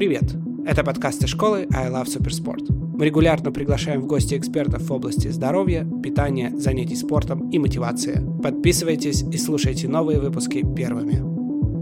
Привет! Это подкасты школы I Love Supersport. Мы регулярно приглашаем в гости экспертов в области здоровья, питания, занятий спортом и мотивации. Подписывайтесь и слушайте новые выпуски первыми.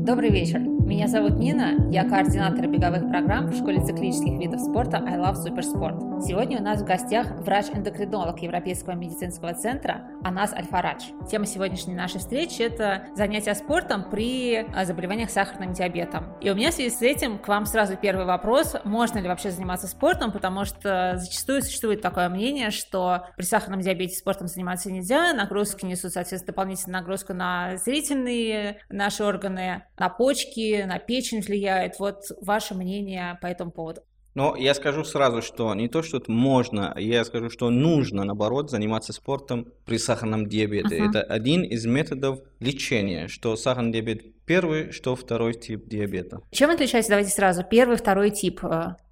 Добрый вечер. Меня зовут Нина, я координатор беговых программ в школе циклических видов спорта I Love Supersport. Сегодня у нас в гостях врач-эндокринолог Европейского медицинского центра Анас Альфарадж. Тема сегодняшней нашей встречи – это занятия спортом при заболеваниях сахарным диабетом. И у меня в связи с этим к вам сразу первый вопрос. Можно ли вообще заниматься спортом? Потому что зачастую существует такое мнение, что при сахарном диабете спортом заниматься нельзя, нагрузки несут, соответственно, дополнительную нагрузку на зрительные наши органы, на почки, на печень влияет. Вот ваше мнение по этому поводу. Но я скажу сразу, что не то, что это можно, я скажу, что нужно, наоборот, заниматься спортом при сахарном диабете. Uh-huh. Это один из методов лечения, что сахарный диабет первый, что второй тип диабета. Чем отличается, давайте сразу, первый, второй тип?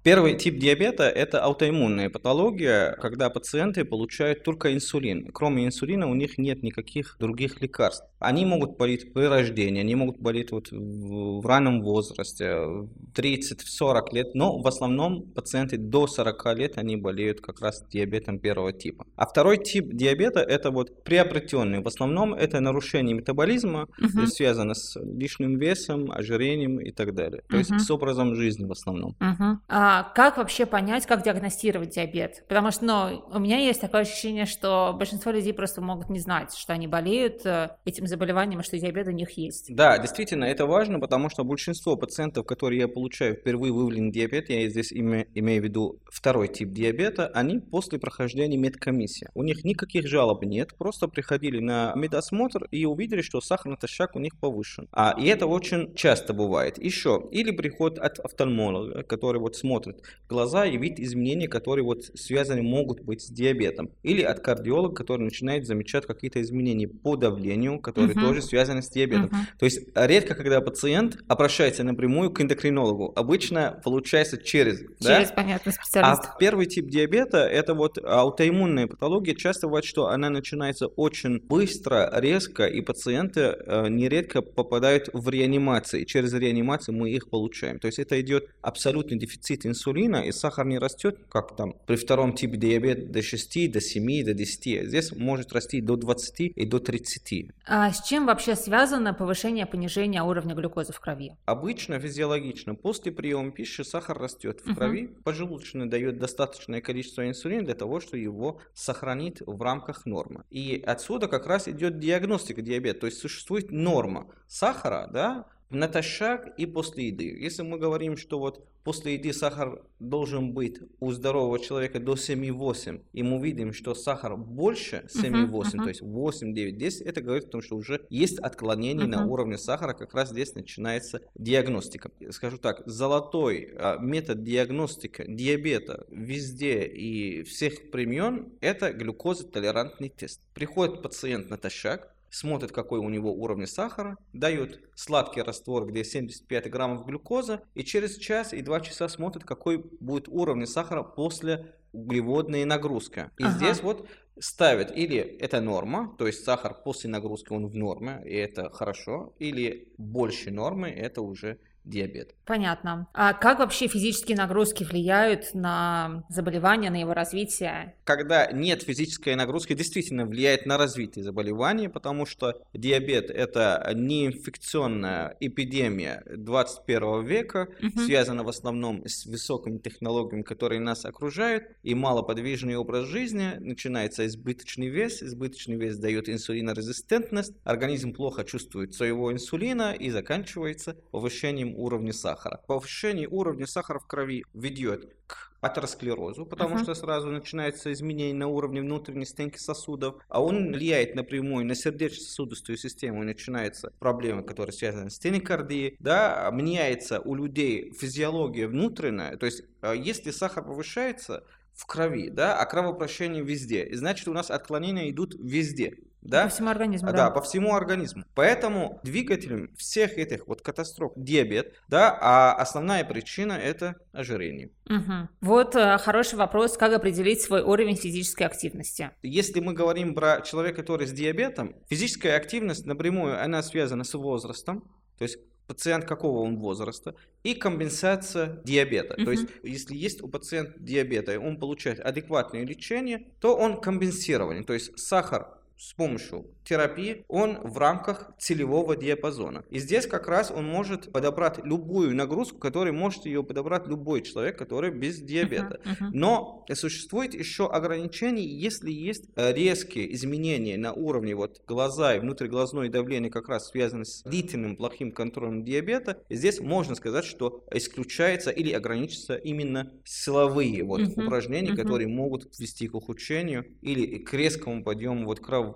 Первый тип диабета – это аутоиммунная патология, когда пациенты получают только инсулин. Кроме инсулина у них нет никаких других лекарств. Они могут болеть при рождении, они могут болеть вот в, в раннем возрасте, 30-40 лет, но в основном пациенты до 40 лет они болеют как раз диабетом первого типа. А второй тип диабета – это вот приобретенный. В основном это нарушение метаболизма, угу. связано с лишним весом, ожирением и так далее. То угу. есть с образом жизни в основном. Угу. А как вообще понять, как диагностировать диабет? Потому что, ну, у меня есть такое ощущение, что большинство людей просто могут не знать, что они болеют э, этим заболеванием, и что диабет у них есть. Да, действительно, это важно, потому что большинство пациентов, которые я получаю впервые выявленный диабет, я здесь име, имею в виду второй тип диабета, они после прохождения медкомиссии. У них никаких жалоб нет, просто приходили на медосмотр и увидели, что сахарный натощак у них повышен. А, и это очень часто бывает. Еще, или приход от офтальмолога, который вот смотрит смотрит глаза и вид изменений, которые вот связаны могут быть с диабетом. Или от кардиолога, который начинает замечать какие-то изменения по давлению, которые uh-huh. тоже связаны с диабетом. Uh-huh. То есть редко, когда пациент обращается напрямую к эндокринологу, обычно получается через. Через, да? понятно, специалист. А первый тип диабета – это вот аутоиммунная патология. Часто бывает, что она начинается очень быстро, резко, и пациенты э, нередко попадают в реанимации. Через реанимацию мы их получаем. То есть это идет абсолютный дефицит инсулина и сахар не растет, как там при втором типе диабета до 6, до 7, до 10. Здесь может расти до 20 и до 30. А с чем вообще связано повышение, понижение уровня глюкозы в крови? Обычно физиологично. После приема пищи сахар растет в крови. Угу. Поджелудочный дает достаточное количество инсулина для того, чтобы его сохранить в рамках нормы. И отсюда как раз идет диагностика диабета. То есть существует норма сахара, да, натощак и после еды. Если мы говорим, что вот после еды сахар должен быть у здорового человека до 7,8, и мы видим, что сахар больше 7,8, uh-huh, uh-huh. то есть 8, 9, 10, это говорит о том, что уже есть отклонение uh-huh. на уровне сахара, как раз здесь начинается диагностика. Скажу так, золотой а, метод диагностика диабета везде и всех времен – это глюкозотолерантный тест. Приходит пациент натощак, смотрит, какой у него уровень сахара, дает сладкий раствор, где 75 граммов глюкозы, и через час и два часа смотрит, какой будет уровень сахара после углеводной нагрузки. И ага. здесь вот ставят или это норма, то есть сахар после нагрузки он в норме, и это хорошо, или больше нормы, это уже диабет. Понятно. А как вообще физические нагрузки влияют на заболевание, на его развитие? Когда нет физической нагрузки, действительно влияет на развитие заболевания, потому что диабет – это неинфекционная эпидемия 21 века, угу. связана в основном с высокими технологиями, которые нас окружают, и малоподвижный образ жизни, начинается избыточный вес, избыточный вес дает инсулинорезистентность, организм плохо чувствует своего инсулина и заканчивается повышением уровня сахара. Повышение уровня сахара в крови ведет к атеросклерозу, потому uh-huh. что сразу начинается изменение на уровне внутренней стенки сосудов, а он влияет напрямую на сердечно-сосудистую систему, и начинаются проблемы, которые связаны с тенекардией, да, меняется у людей физиология внутренняя, то есть а, если сахар повышается, в крови, да, а кровообращение везде. И значит, у нас отклонения идут везде. Да? По всему организму, да. Да, по всему организму. Поэтому двигателем всех этих вот катастроф диабет, да, а основная причина это ожирение. Угу. Вот э, хороший вопрос, как определить свой уровень физической активности. Если мы говорим про человека, который с диабетом, физическая активность напрямую, она связана с возрастом, то есть пациент какого он возраста, и компенсация диабета. Мгм. То есть, если есть у пациента диабета, и он получает адекватное лечение, то он компенсирован. То есть, сахар с помощью терапии, он в рамках целевого диапазона. И здесь как раз он может подобрать любую нагрузку, которую может ее подобрать любой человек, который без диабета. Мгм, мгм. Но существует еще ограничение, если есть э, резкие изменения на уровне вот глаза и внутриглазное давление как раз связаны с длительным плохим контролем диабета, здесь можно сказать, что исключается или ограничится именно силовые вот Мгм, упражнения, мгм. которые могут вести к ухудшению или к резкому подъему вот кровообращения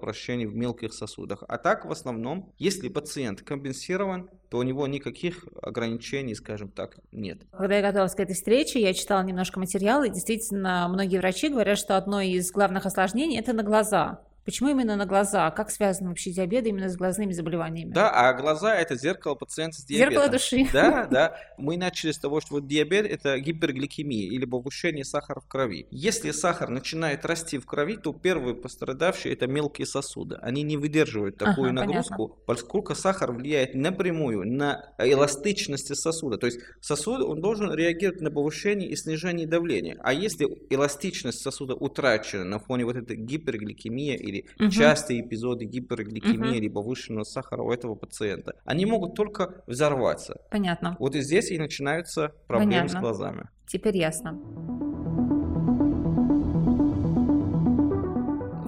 в мелких сосудах. А так в основном, если пациент компенсирован, то у него никаких ограничений, скажем так, нет. Когда я готовилась к этой встрече, я читала немножко материала, и действительно, многие врачи говорят, что одно из главных осложнений – это на глаза. Почему именно на глаза? Как связан вообще диабет именно с глазными заболеваниями? Да, а глаза это зеркало пациента с диабетом. Зеркало души. Да, да. Мы начали с того, что вот диабет это гипергликемия или повышение сахара в крови. Если сахар начинает расти в крови, то первые пострадавшие это мелкие сосуды. Они не выдерживают такую Ага, нагрузку, поскольку сахар влияет напрямую на эластичность сосуда. То есть сосуд он должен реагировать на повышение и снижение давления. А если эластичность сосуда утрачена на фоне вот этой гипергликемии или Мгм. частые эпизоды гипергликемии Мгм. или повышенного сахара у этого пациента, они могут только взорваться. Понятно. Вот и здесь и начинаются проблемы с Понятно. глазами. Теперь ясно.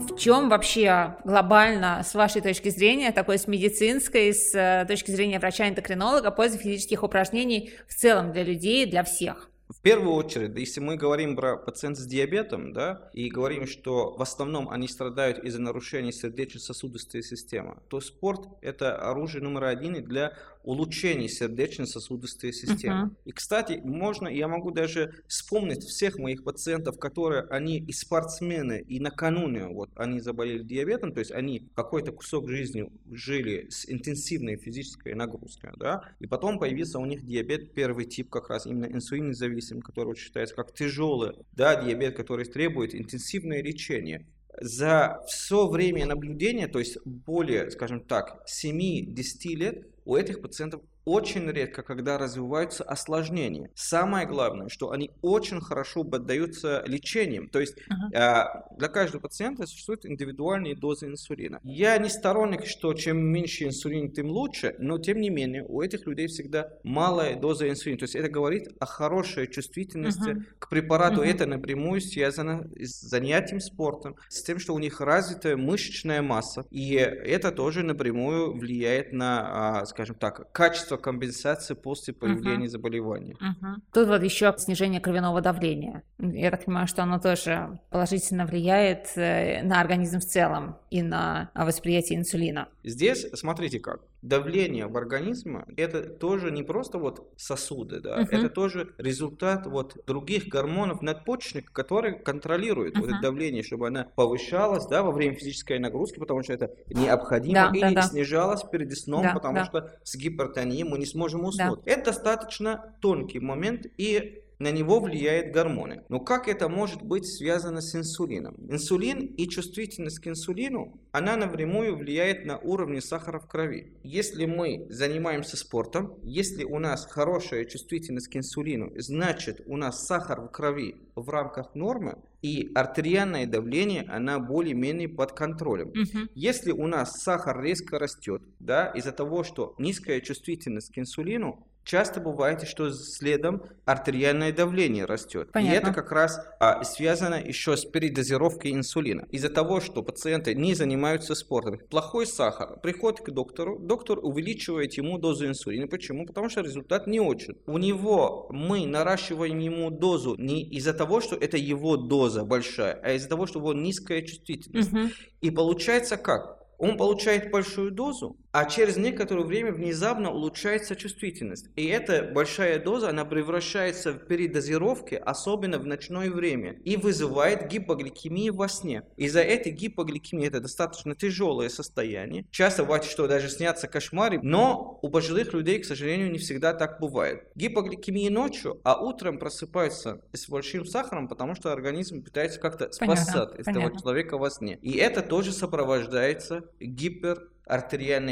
В чем вообще глобально, с вашей точки зрения, такой с медицинской, с э, точки зрения врача-эндокринолога, польза физических упражнений в целом для людей, для всех? В первую очередь, если мы говорим про пациентов с диабетом, да, и говорим, что в основном они страдают из-за нарушения сердечно-сосудистой системы, то спорт – это оружие номер один для улучшения сердечно-сосудистой системы. Мгм. И, кстати, можно, я могу даже вспомнить всех моих пациентов, которые, они и спортсмены, и накануне вот они заболели диабетом, то есть они какой-то кусок жизни жили с интенсивной физической нагрузкой, да, и потом появился у них диабет первый тип, как раз именно инсулинозависимый, который вот считается как тяжелый, да, диабет, который требует интенсивное лечение. За все время наблюдения, то есть более, скажем так, 7-10 лет, у этих пациентов очень редко, когда развиваются осложнения. Самое главное, что они очень хорошо поддаются лечением. То есть Ага. э, для каждого пациента существуют индивидуальные дозы инсулина. Я не сторонник, что чем меньше инсулина, тем лучше, но тем не менее у этих людей всегда малая доза инсулина. То есть это говорит о хорошей чувствительности Мгм. к препарату. Мгм. Это напрямую связано с занятием спортом, с тем, что у них развитая мышечная масса. И это тоже напрямую влияет на, а, скажем так, качество компенсации после появления заболевания. Мгм. Тут вот еще снижение кровяного давления. Я так понимаю, что оно тоже положительно влияет э, на организм в целом и на восприятие инсулина. Здесь, смотрите как, давление в организме, это тоже не просто вот сосуды, да, Мгм. это тоже результат вот других гормонов надпочечника, которые контролируют вот Мгм. это давление, чтобы оно повышалось, да, во время физической нагрузки, потому что это необходимо, Да, или да, да. снижалось перед сном, Да, потому да. что с гипертонией мы не сможем уснуть. Это достаточно тонкий момент, и на него влияют гормоны. Но как это может быть связано с инсулином? Инсулин и чувствительность к инсулину, она напрямую влияет на уровни сахара в крови. Если мы занимаемся спортом, если у нас хорошая чувствительность к инсулину, значит у нас сахар в крови в рамках нормы, и артериальное давление, она более-менее под контролем. Мгм. Если у нас сахар резко растет, да, из-за того, что низкая чувствительность к инсулину, часто бывает, что следом артериальное давление растет. И Понятно. это как раз а, связано еще с передозировкой инсулина. Из-за того, что пациенты не занимаются спортом, плохой сахар, приходит к доктору, доктор увеличивает ему дозу инсулина. Почему? Потому что результат не очень. У него мы наращиваем ему дозу не из-за того, что это его доза большая, а из-за того, что у него низкая чувствительность. Мгм. И получается как? Он получает большую дозу, а через некоторое время внезапно улучшается чувствительность. И эта большая доза, она превращается в передозировки, особенно в ночное время, и вызывает гипогликемию во сне. Из-за этой гипогликемии это достаточно тяжелое состояние. Часто бывает, что даже снятся кошмары, но у пожилых людей, к сожалению, не всегда так бывает. Гипогликемия ночью, а утром просыпаются с большим сахаром, потому что организм пытается как-то Понятно, спасать этого понятно. человека во сне. И это тоже сопровождается гиперартериальное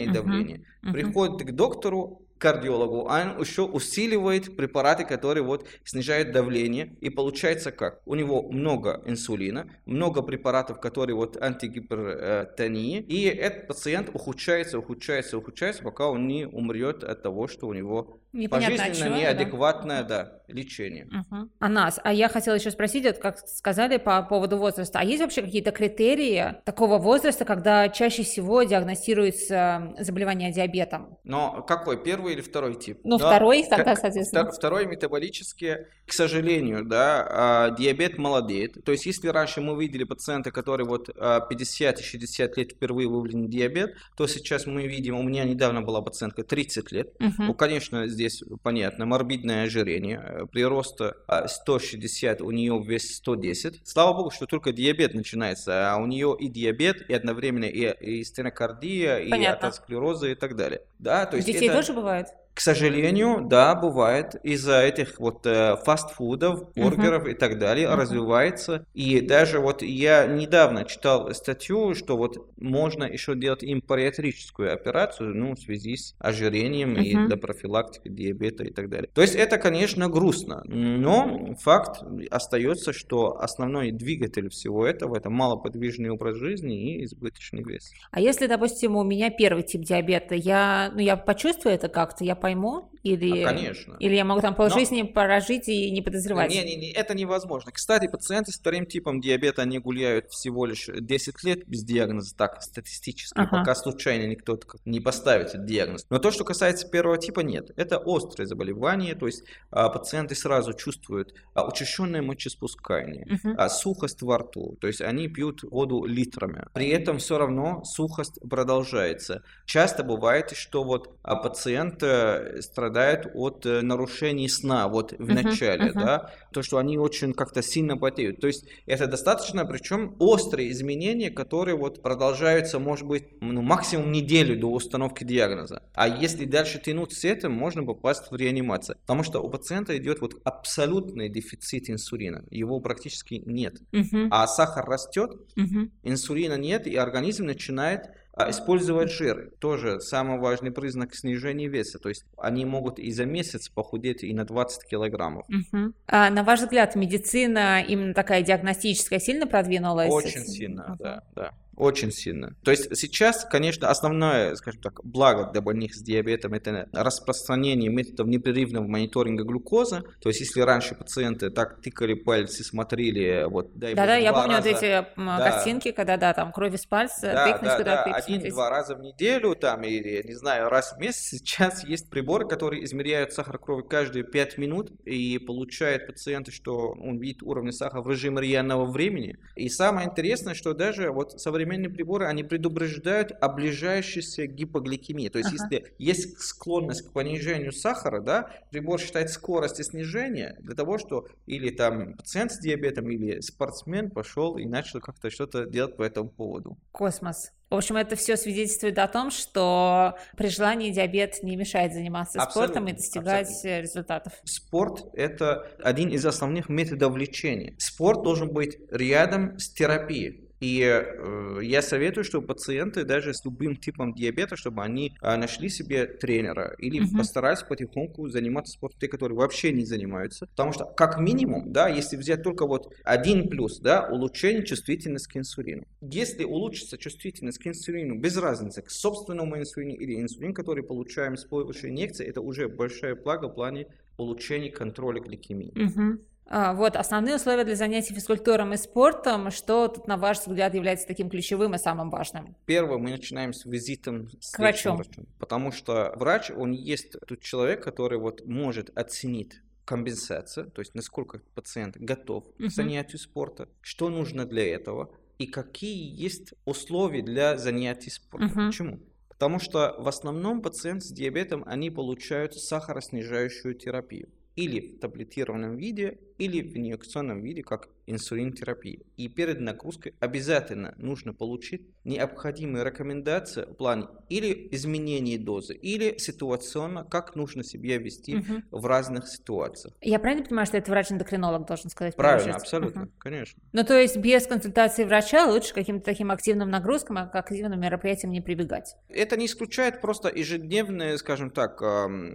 Мгм, давление. мгм. Приходит к доктору, кардиологу, он еще усиливает препараты, которые вот снижают давление. И получается как? У него много инсулина, много препаратов, которые вот антигипертонии. И этот пациент ухудшается, ухудшается, ухудшается, пока он не умрет от того, что у него Непонятно пожизненно чего, неадекватное да? лечение. Угу. Анас, а я хотела еще спросить, вот как сказали по поводу возраста, а есть вообще какие-то критерии такого возраста, когда чаще всего диагностируется заболевание диабетом? Но какой, первый или второй тип? Ну, да? второй тогда, соответственно. Второй метаболический, к сожалению, да, а, диабет молодеет. То есть, если раньше мы видели пациента, который вот 50 и 60 лет впервые выявлен диабет, то сейчас мы видим, у меня недавно была пациентка 30 лет. Угу. Ну, конечно, здесь понятно, морбидное ожирение, прироста 160, у нее вес 110. Слава богу, что только диабет начинается, а у нее и диабет, и одновременно и, и стенокардия, и атеросклерозы и так далее. Да, то есть Детей это... тоже бывает? К сожалению, да, бывает. Из-за этих вот э, фастфудов, бургеров uh-huh. и так далее uh-huh. развивается. И даже вот я недавно читал статью, что вот можно еще делать импариатрическую операцию, ну, в связи с ожирением uh-huh. и для профилактики диабета и так далее. То есть это, конечно, грустно, но факт остается, что основной двигатель всего этого это малоподвижный образ жизни и избыточный вес. А если, допустим, у меня первый тип диабета, я, ну, я почувствую это как-то, я пойму? Или, а, конечно. Или я могу там полжизни Но... прожить и не подозревать? Не, не, не, это невозможно. Кстати, пациенты с вторым типом диабета, они гуляют всего лишь 10 лет без диагноза, так, статистически, ага. пока случайно никто не поставит этот диагноз. Но то, что касается первого типа, нет. Это острое заболевание, то есть а, пациенты сразу чувствуют а, учащенное мочеспускание, угу. а, сухость во рту, то есть они пьют воду литрами. При этом все равно сухость продолжается. Часто бывает, что вот а, пациент э, страдают от э, нарушений сна вот в начале, uh-huh, uh-huh. да, то, что они очень как-то сильно потеют. То есть это достаточно, причем острые изменения, которые вот продолжаются, может быть, ну, максимум неделю до установки диагноза. А если дальше тянуть с этим, можно попасть в реанимацию. Потому что у пациента идет вот абсолютный дефицит инсулина. Его практически нет. Uh-huh. А сахар растет, uh-huh. инсулина нет, и организм начинает использовать жир тоже самый важный признак снижения веса. То есть они могут и за месяц похудеть и на 20 килограммов. Угу. А, на ваш взгляд, медицина именно такая диагностическая сильно продвинулась? Очень сильно, угу. да, да. Очень сильно. То есть сейчас, конечно, основное, скажем так, благо для больных с диабетом это распространение методов непрерывного мониторинга глюкозы. То есть если раньше пациенты так тыкали пальцы, смотрели, вот, дай Да-да, я помню раза, вот эти да, картинки, когда, да, там кровь из пальца, да, тыкнуть, да, когда да, один-два раза в неделю, там, или, не знаю, раз в месяц. Сейчас есть приборы, которые измеряют сахар крови каждые 5 минут и получает пациент, что он видит уровень сахара в режиме реального времени. И самое интересное, что даже вот современные современные приборы, они предупреждают о ближайшейся гипогликемии. То есть, ага. если есть склонность к понижению сахара, да, прибор считает скорость снижения для того, что или там пациент с диабетом, или спортсмен пошел и начал как-то что-то делать по этому поводу. Космос. В общем, это все свидетельствует о том, что при желании диабет не мешает заниматься абсолютно, спортом и достигать абсолютно. результатов. Спорт – это один из основных методов лечения. Спорт должен быть рядом с терапией. И э, я советую, чтобы пациенты даже с любым типом диабета, чтобы они э, нашли себе тренера или угу. постарались потихоньку заниматься спортом, те, которые вообще не занимаются. Потому что, как минимум, да, если взять только вот один плюс, да, улучшение чувствительности к инсулину. Если улучшится чувствительность к инсулину, без разницы, к собственному инсулину или инсулин, который получаем с помощью инъекции, это уже большая благо в плане улучшения контроля гликемии. Угу. А, вот, основные условия для занятий физкультурой и спортом, что тут, на ваш взгляд, является таким ключевым и самым важным? Первое, мы начинаем с визитом с к врачу. врачом, потому что врач, он есть тот человек, который вот может оценить компенсацию, то есть насколько пациент готов uh-huh. к занятию спорта, что нужно для этого и какие есть условия для занятий спортом. Uh-huh. Почему? Потому что в основном пациенты с диабетом, они получают сахароснижающую терапию или в таблетированном виде, или в инъекционном виде, как инсулинотерапия. И перед нагрузкой обязательно нужно получить необходимые рекомендации в плане или изменения дозы, или ситуационно, как нужно себя вести угу. в разных ситуациях. Я правильно понимаю, что это врач-эндокринолог должен сказать? Правильно, абсолютно, угу. конечно. Ну, то есть без консультации врача лучше каким-то таким активным нагрузкам, а к активным мероприятиям не прибегать? Это не исключает просто ежедневные, скажем так,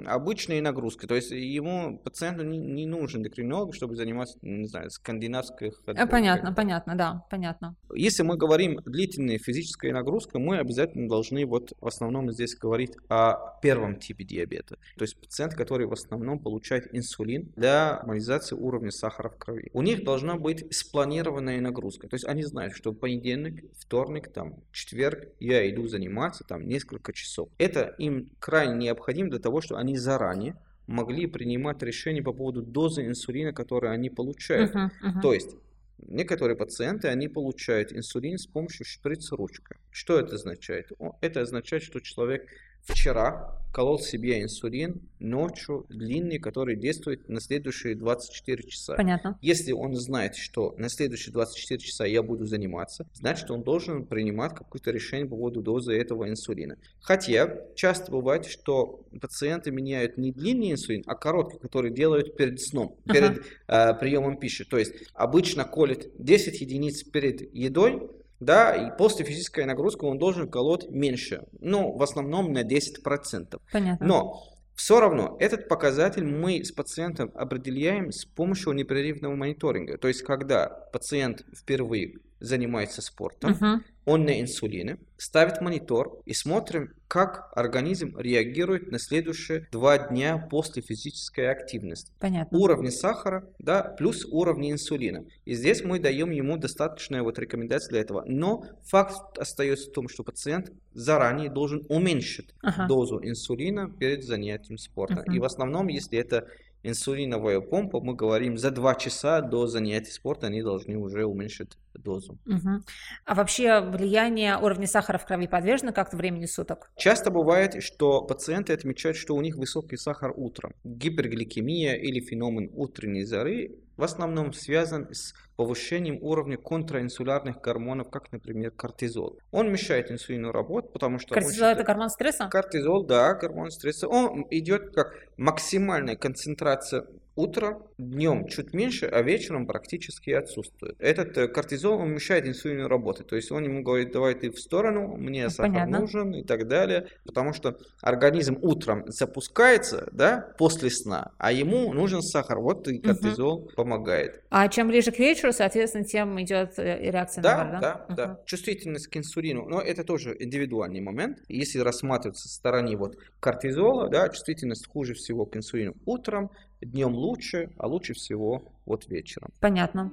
обычные нагрузки. То есть ему, пациенту не, не нужен эндокринолог, чтобы заниматься, не знаю, скандинавской ходьбой. Понятно, понятно, да, понятно. Если мы говорим длительная физическая нагрузка, мы обязательно должны вот в основном здесь говорить о первом типе диабета. То есть пациент, который в основном получает инсулин для нормализации уровня сахара в крови. У них должна быть спланированная нагрузка. То есть они знают, что в понедельник, вторник, там, четверг я иду заниматься там несколько часов. Это им крайне необходимо для того, чтобы они заранее могли принимать решения по поводу дозы инсулина, которую они получают. Uh-huh, uh-huh. То есть некоторые пациенты, они получают инсулин с помощью шприц-ручка. Что это означает? Это означает, что человек вчера колол себе инсулин ночью длинный, который действует на следующие 24 часа. Понятно. Если он знает, что на следующие 24 часа я буду заниматься, значит он должен принимать какое-то решение по поводу дозы этого инсулина. Хотя часто бывает, что пациенты меняют не длинный инсулин, а короткий, который делают перед сном, перед ага. э, приемом пищи. То есть обычно колет 10 единиц перед едой, да, и после физической нагрузки он должен колоть меньше, ну, в основном на 10%. Понятно. Но все равно этот показатель мы с пациентом определяем с помощью непрерывного мониторинга. То есть, когда пациент впервые занимается спортом, uh-huh. он на инсулине, ставит монитор и смотрим, как организм реагирует на следующие два дня после физической активности. Понятно. Уровни сахара, да, плюс уровни инсулина. И здесь мы даем ему достаточные вот рекомендации для этого. Но факт остается в том, что пациент заранее должен уменьшить ага. дозу инсулина перед занятием спорта. uh И в основном, если это инсулиновая помпа, мы говорим, за два часа до занятий спорта они должны уже уменьшить дозу. Угу. А вообще влияние уровня сахара в крови подвержено как-то времени суток? Часто бывает, что пациенты отмечают, что у них высокий сахар утром. Гипергликемия или феномен утренней зары в основном связан с повышением уровня контраинсулярных гормонов, как, например, кортизол. Он мешает инсулину работать, потому что... Кортизол это гормон стресса? Кортизол, да, гормон стресса. Он идет как максимальная концентрация Утро, днем чуть меньше, а вечером практически отсутствует. Этот э, кортизол он мешает инсулину работать. То есть он ему говорит, давай ты в сторону, мне сахар Понятно. нужен и так далее. Потому что организм утром запускается да, после сна, а ему нужен сахар. Вот и кортизол угу. помогает. А чем ближе к вечеру, соответственно, тем идет э, реакция да, на бар, да? Да, угу. да. Чувствительность к инсулину, но это тоже индивидуальный момент. Если рассматривать со стороны вот кортизола, да, чувствительность хуже всего к инсулину утром, днем лучше, а лучше всего вот вечером. Понятно.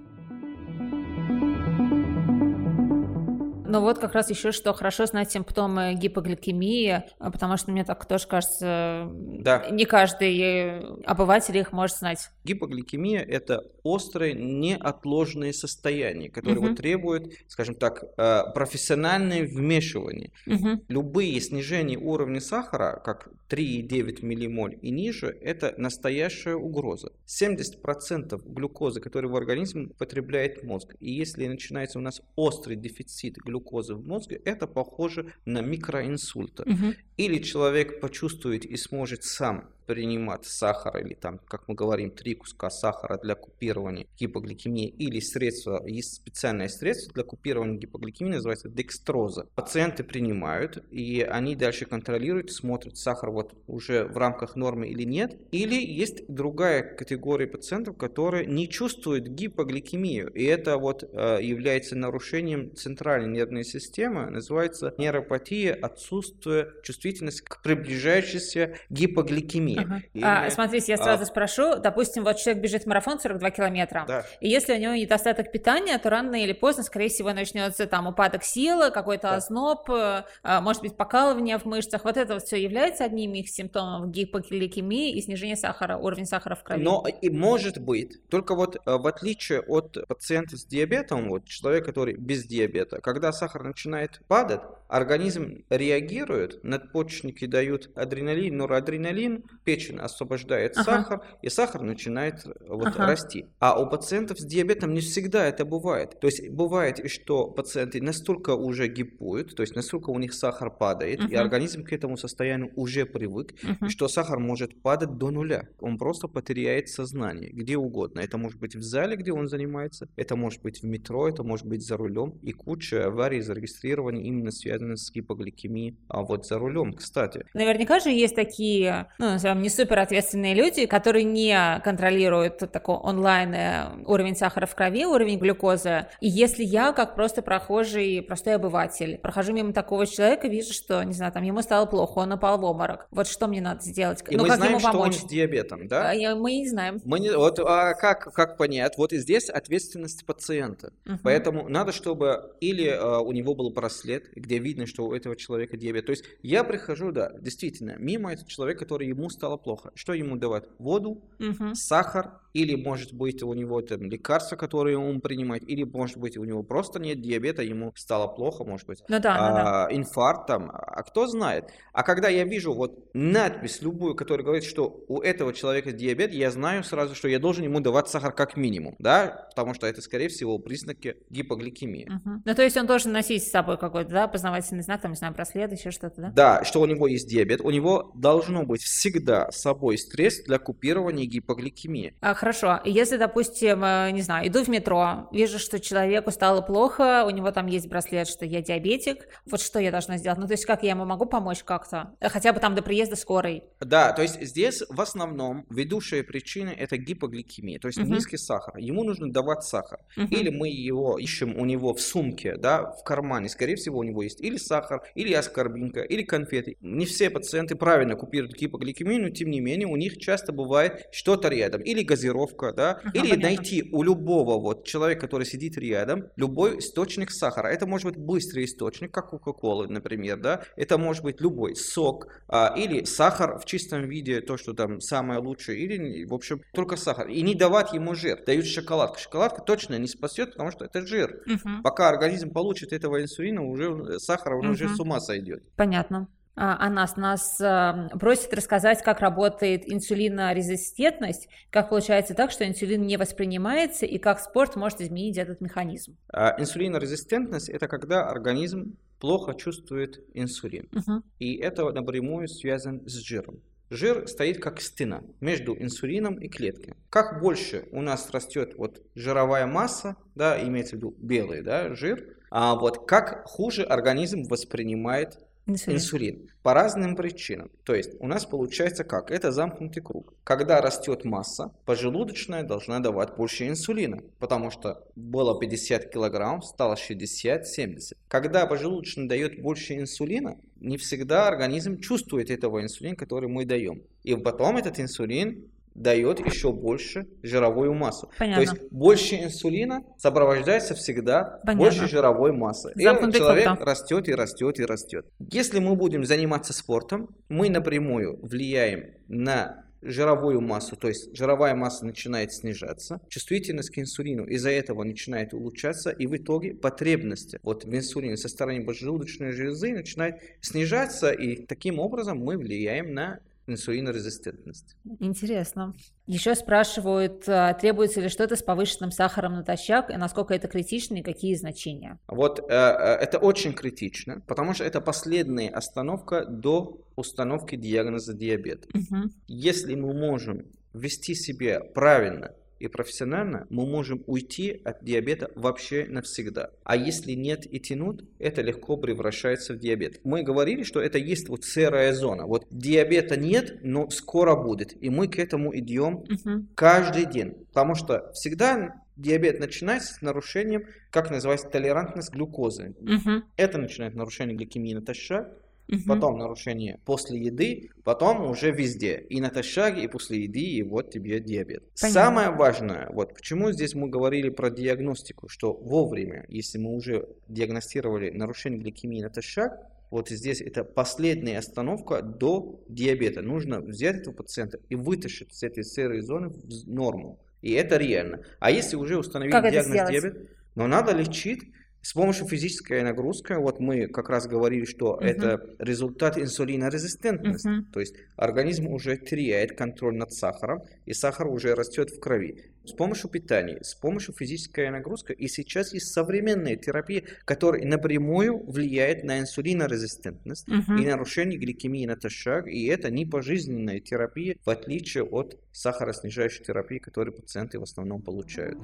Ну вот как раз еще что хорошо знать симптомы гипогликемии, а, потому что мне так тоже кажется, да. не каждый обыватель их может знать. Гипогликемия – это острое неотложное состояние, которое угу. требует, скажем так, э, профессиональное вмешивание. Угу. Любые снижения уровня сахара, как 3,9 миллимоль и ниже, это настоящая угроза. 70% глюкозы, которую в организме потребляет мозг, и если начинается у нас острый дефицит глюкозы в мозге, это похоже на микроинсульт. Угу. Или человек почувствует и сможет сам принимать сахар или там, как мы говорим, три куска сахара для купирования гипогликемии или средства, есть специальное средство для купирования гипогликемии, называется декстроза. Пациенты принимают и они дальше контролируют, смотрят сахар вот уже в рамках нормы или нет. Или есть другая категория пациентов, которые не чувствуют гипогликемию и это вот э, является нарушением центральной нервной системы, называется нейропатия, отсутствие чувствительности к приближающейся гипогликемии линии. Ага. Или... А, смотрите, я сразу а... спрошу, допустим, вот человек бежит марафон 42 километра, да. и если у него недостаток питания, то рано или поздно, скорее всего, начнется там упадок силы, какой-то да. озноб, э, а, может быть, покалывание в мышцах. Вот это вот все является одним из симптомов гипогликемии и снижения сахара, уровень сахара в крови. Но и может быть, только вот э, в отличие от пациента с диабетом, вот человек, который без диабета, когда сахар начинает падать, организм реагирует, надпочечники дают адреналин, норадреналин, печень освобождает Ага. сахар, и сахар начинает э, вот Ага. расти. А у пациентов с диабетом не всегда это бывает. То есть бывает, что пациенты настолько уже гипуют, то есть настолько у них сахар падает, и Мгм. организм к этому состоянию уже привык, Мгм. что сахар может падать до нуля. Он просто потеряет сознание, где угодно. Это может быть в зале, где он занимается, это может быть в метро, это может быть за рулем. И куча аварий зарегистрированы именно связанных с гипогликемией. А вот за рулем, кстати, Наверняка же есть такие, ну, назовем, не супер ответственные люди, которые не контролируют такой онлайн э, уровень сахара в крови, уровень глюкозы. И если я, как просто прохожий, простой обыватель, прохожу мимо такого человека, вижу, что, не знаю, там ему стало плохо, он упал в обморок. Вот что мне надо сделать? и ну, мы как знаем, ему что он помочь? с диабетом, да? А, Мы не знаем. Мы не, вот а как, как понять? Вот и здесь ответственность пациента. Мгм. Поэтому надо, чтобы или а, у него был браслет, где видно, что у этого человека диабет. То есть я прихожу, да, действительно, мимо этого человека, который ему стало плохо. Что ему давать? Воду, Мгм. сахар, или может быть у него там лекарства, которые он принимает, или может быть у него просто нет диабета, ему стало плохо, может быть. Ну да, ну да. а, инфаркт там, а кто знает. А когда я вижу вот надпись любую, которая говорит, что у этого человека диабет, я знаю сразу, что я должен ему давать сахар как минимум, да, потому что это, скорее всего, признаки гипогликемии. Мгм. Ну, то есть он должен носить с собой какой-то, да, познавательный знак, там, не знаю, браслет, еще что-то, да? Да, что у него есть диабет, у него должно быть всегда с собой стресс для купирования гипогликемии. А, хорошо. Если, допустим, э, не знаю, иду в метро, вижу, что человеку стало плохо, у него там есть браслет, что я диабетик, вот что я должна сделать? Ну, то есть как я ему могу помочь как-то? Хотя бы там до приезда скорой. Да, то есть здесь в основном ведущая причина это гипогликемия, то есть Мгм. низкий сахар. Ему нужно давать сахар. Мгм. Или мы его ищем у него в сумке, да, в кармане. Скорее всего, у него есть или сахар, или аскорбинка, или конфеты. Не все пациенты правильно купируют гипогликемию, но тем не менее у них часто бывает что-то рядом. Или газировка, да, Ага, или понятно. найти у любого вот человека, который сидит рядом, любой источник сахара. Это может быть быстрый источник, как Кока-Колы, например, да. Это может быть любой сок, а, или сахар в чистом виде, то, что там самое лучшее, или, в общем, только сахар. И не давать ему жир. Дают шоколадку. Шоколадка точно не спасет, потому что это жир. Мгм. Пока организм получит этого инсулина, уже сахара он уже Мгм. с ума сойдет. Понятно. А, Анас, нас э, просит рассказать, как работает инсулинорезистентность, как получается так, что инсулин не воспринимается, и как спорт может изменить этот механизм. А инсулинорезистентность это когда организм плохо чувствует инсулин. Мгм. И это напрямую связано с жиром. Жир стоит как стена между инсулином и клеткой. Как больше у нас растет вот жировая масса, да, имеется в виду белый, да, жир, а вот как хуже организм воспринимает Инсулин. инсулин по разным причинам. То есть у нас получается как? Это замкнутый круг. Когда растет масса, поджелудочная должна давать больше инсулина, потому что было 50 килограмм, стало 60-70. Когда поджелудочная дает больше инсулина, не всегда организм чувствует этого инсулина, который мы даем. И потом этот инсулин дает еще больше жировую массу. Понятно. То есть больше инсулина сопровождается всегда Понятно. больше жировой массы. И Замкнутый круг, человек да. растет и растет и растет. Если мы будем заниматься спортом, мы напрямую влияем на жировую массу, то есть жировая масса начинает снижаться, чувствительность к инсулину из-за этого начинает улучшаться, и в итоге потребности вот в инсулине со стороны поджелудочной железы начинает снижаться, и таким образом мы влияем на инсулинорезистентность. Интересно. Еще спрашивают, а, требуется ли что-то с повышенным сахаром натощак, и насколько это критично, и какие значения? Вот э, э, это очень критично, потому что это последняя остановка до установки диагноза диабета. Мгм. Если мы можем вести себя правильно и профессионально, мы можем уйти от диабета вообще навсегда. А если нет и тянут, это легко превращается в диабет. Мы говорили, что это есть вот серая зона. Вот диабета нет, но скоро будет. И мы к этому идем Мгм. каждый день. Потому что всегда диабет начинается с нарушением, как называется, толерантность глюкозы. Мгм. Это начинает нарушение гликемии натощак, Мгм. потом нарушение после еды, потом уже везде. И натощак, и после еды, и вот тебе диабет. Понятно. Самое важное, вот почему здесь мы говорили про диагностику, что вовремя, если мы уже диагностировали нарушение гликемии натощак, вот здесь это последняя остановка до диабета. Нужно взять этого пациента и вытащить с этой серой зоны в норму. И это реально. А если уже установили Как диагноз диабет, но надо лечить С помощью физической нагрузки, вот мы как раз говорили, что Мгм. это результат инсулинорезистентности. Мгм. То есть организм уже теряет контроль над сахаром, и сахар уже растет в крови. С помощью питания, с помощью физической нагрузки. И сейчас есть современные терапии, которые напрямую влияют на инсулинорезистентность Мгм. и нарушение гликемии натощак. И это не пожизненная терапия, в отличие от сахароснижающей терапии, которую пациенты в основном получают.